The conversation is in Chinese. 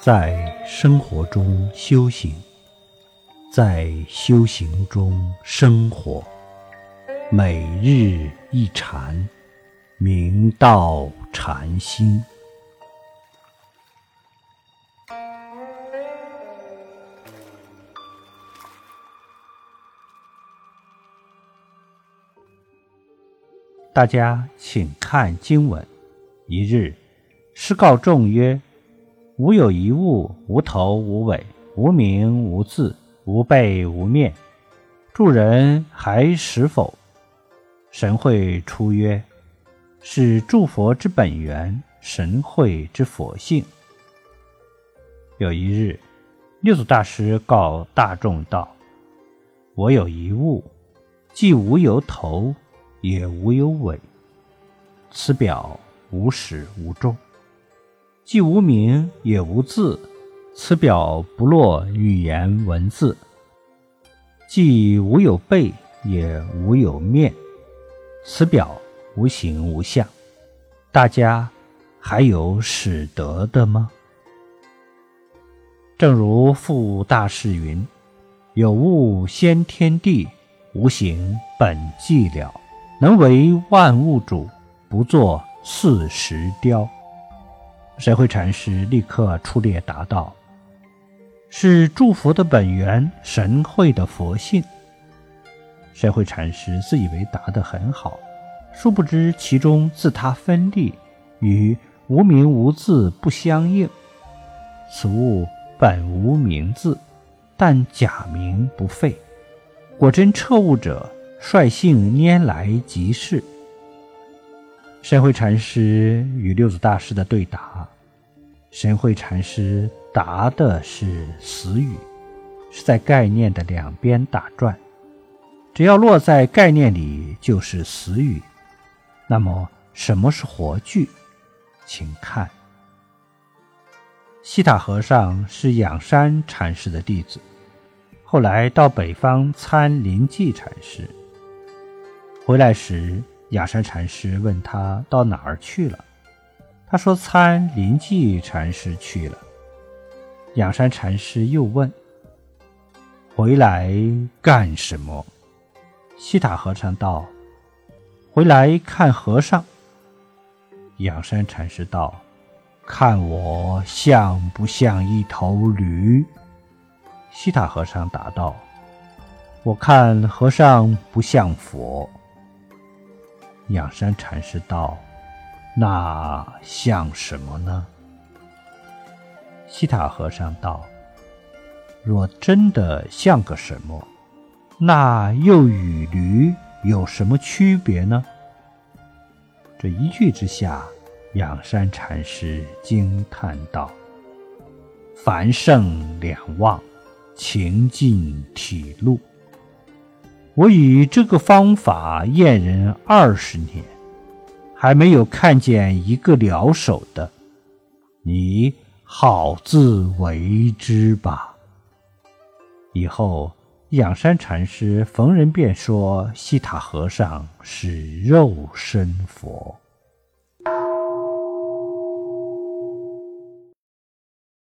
在生活中修行，在修行中生活，每日一禅，明道禅心。大家请看经文。一日，师告众曰：“吾有一物，无头无尾，无名无字，无背无面。助人还识否？”神会出曰：“是诸佛之本源，神会之佛性。”有一日，六祖大师告大众道：“我有一物，既无有头。”也无有尾，此表无始无终；既无名，也无字，此表不落语言文字；既无有背，也无有面，此表无形无相。大家还有使得的吗？正如复大士云：“有物先天地，无形本寂了。”能为万物主，不作四时雕。神会禅师立刻出列答道：“是诸佛的本源，神会的佛性。”神会禅师自以为答得很好，殊不知其中自他分立，与无名无字不相应。此物本无名字，但假名不废。果真彻悟者。率性拈来即是。神会禅师与六祖大师的对答，神会禅师答的是死语，是在概念的两边打转，只要落在概念里就是死语。那么什么是活句？请看，西塔和尚是仰山禅师的弟子，后来到北方参临济禅师。回来时，雅山禅师问他到哪儿去了。他说参临济禅师去了。仰山禅师又问：“回来干什么？”西塔和尚道：“回来看和尚。”仰山禅师道：“看我像不像一头驴？”西塔和尚答道：“我看和尚不像佛。”仰山禅师道：“那像什么呢？”西塔和尚道：“若真的像个什么，那又与驴有什么区别呢？”这一句之下，仰山禅师惊叹道：“凡圣两忘，情尽体露。”我以这个方法验人二十年，还没有看见一个了手的，你好自为之吧。以后养山禅师逢人便说西塔和尚是肉身佛。